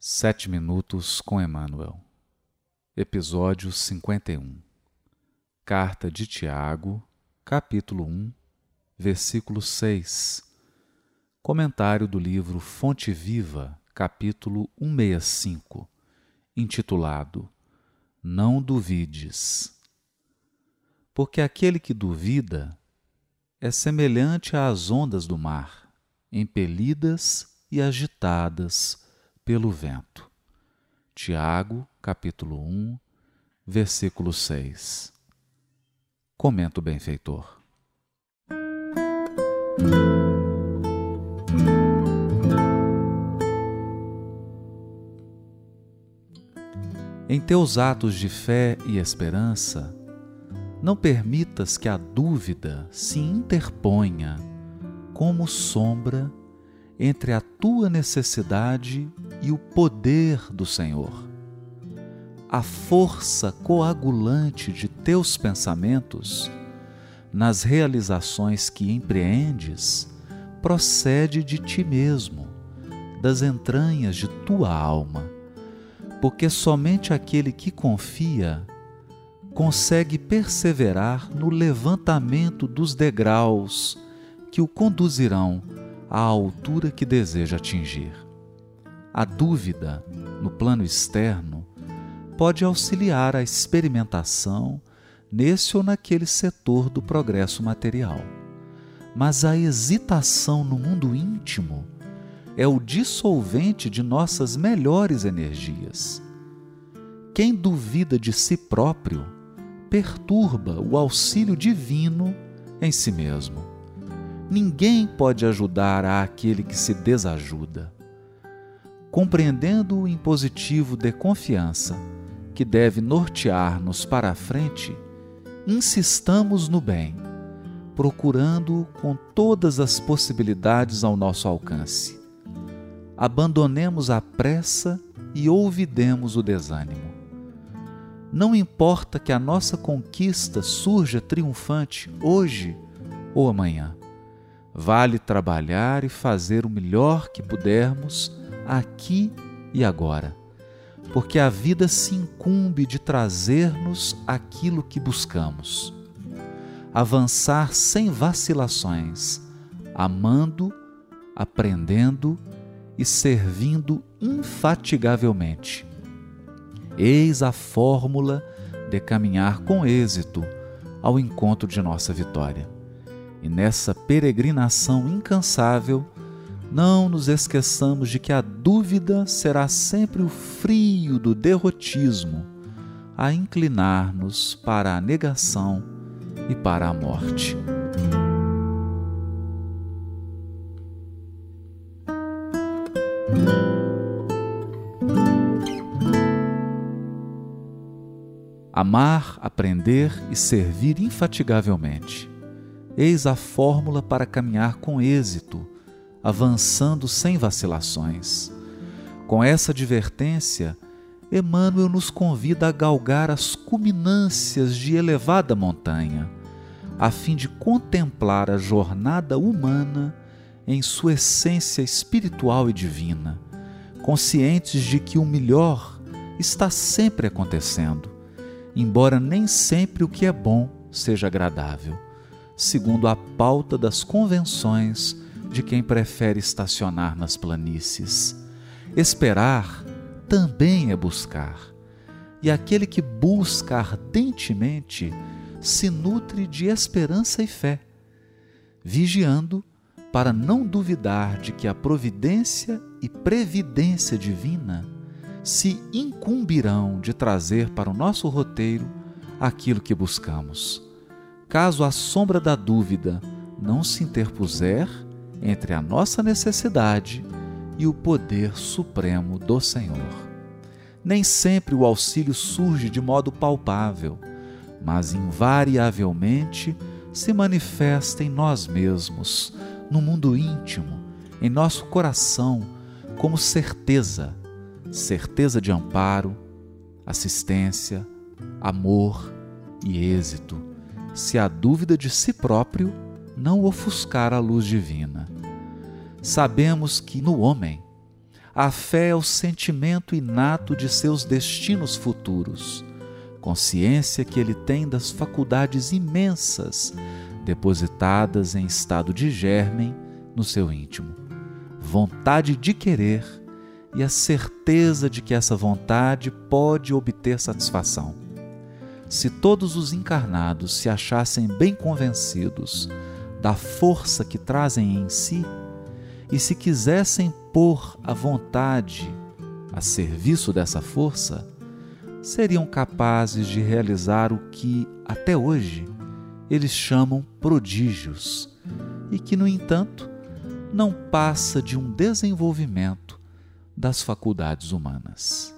Sete Minutos com Emmanuel, Episódio 51 Carta de Tiago, capítulo 1, versículo 6 Comentário do livro Fonte Viva, capítulo 165, intitulado Não Duvides. Porque aquele que duvida é semelhante às ondas do mar, impelidas e agitadas pelo vento. Tiago, capítulo 1, versículo 6. Comenta o benfeitor. Em teus atos de fé e esperança, não permitas que a dúvida se interponha como sombra entre a tua necessidade e o poder do Senhor. A força coagulante de teus pensamentos nas realizações que empreendes procede de ti mesmo, das entranhas de tua alma, porque somente aquele que confia consegue perseverar no levantamento dos degraus que o conduzirão à altura que deseja atingir. A dúvida, no plano externo, pode auxiliar a experimentação nesse ou naquele setor do progresso material. Mas a hesitação no mundo íntimo é o dissolvente de nossas melhores energias. Quem duvida de si próprio perturba o auxílio divino em si mesmo. Ninguém pode ajudar àquele que se desajuda. Compreendendo o impositivo de confiança que deve nortear-nos para a frente, insistamos no bem, procurando-o com todas as possibilidades ao nosso alcance. Abandonemos a pressa e ouvidemos o desânimo. Não importa que a nossa conquista surja triunfante hoje ou amanhã Vale trabalhar e fazer o melhor que pudermos aqui e agora, porque a vida se incumbe de trazer-nos aquilo que buscamos. Avançar sem vacilações, amando, aprendendo e servindo infatigavelmente. Eis a fórmula de caminhar com êxito ao encontro de nossa vitória. E nessa peregrinação incansável, não nos esqueçamos de que a dúvida será sempre o frio do derrotismo a inclinar-nos para a negação e para a morte. Amar, aprender e servir infatigavelmente Eis a fórmula para caminhar com êxito, avançando sem vacilações. Com essa advertência, Emmanuel nos convida a galgar as culminâncias de elevada montanha, a fim de contemplar a jornada humana em sua essência espiritual e divina, conscientes de que o melhor está sempre acontecendo, embora nem sempre o que é bom seja agradável segundo a pauta das convenções de quem prefere estacionar nas planícies. Esperar também é buscar, e aquele que busca ardentemente se nutre de esperança e fé, vigiando para não duvidar de que a providência e previdência divina se incumbirão de trazer para o nosso roteiro aquilo que buscamos caso a sombra da dúvida não se interpuser entre a nossa necessidade e o poder supremo do Senhor. Nem sempre o auxílio surge de modo palpável, mas invariavelmente se manifesta em nós mesmos, no mundo íntimo, em nosso coração, como certeza, certeza de amparo, assistência, amor e êxito se a dúvida de si próprio não ofuscar a luz divina. Sabemos que no homem A fé é o sentimento inato de seus destinos futuros, consciência que ele tem das faculdades imensas depositadas em estado de germen no seu íntimo, vontade de querer e a certeza de que essa vontade pode obter satisfação. Se todos os encarnados se achassem bem convencidos da força que trazem em si, e se quisessem pôr a vontade a serviço dessa força, seriam capazes de realizar o que, até hoje, eles chamam prodígios e que, no entanto, não passa de um desenvolvimento das faculdades humanas.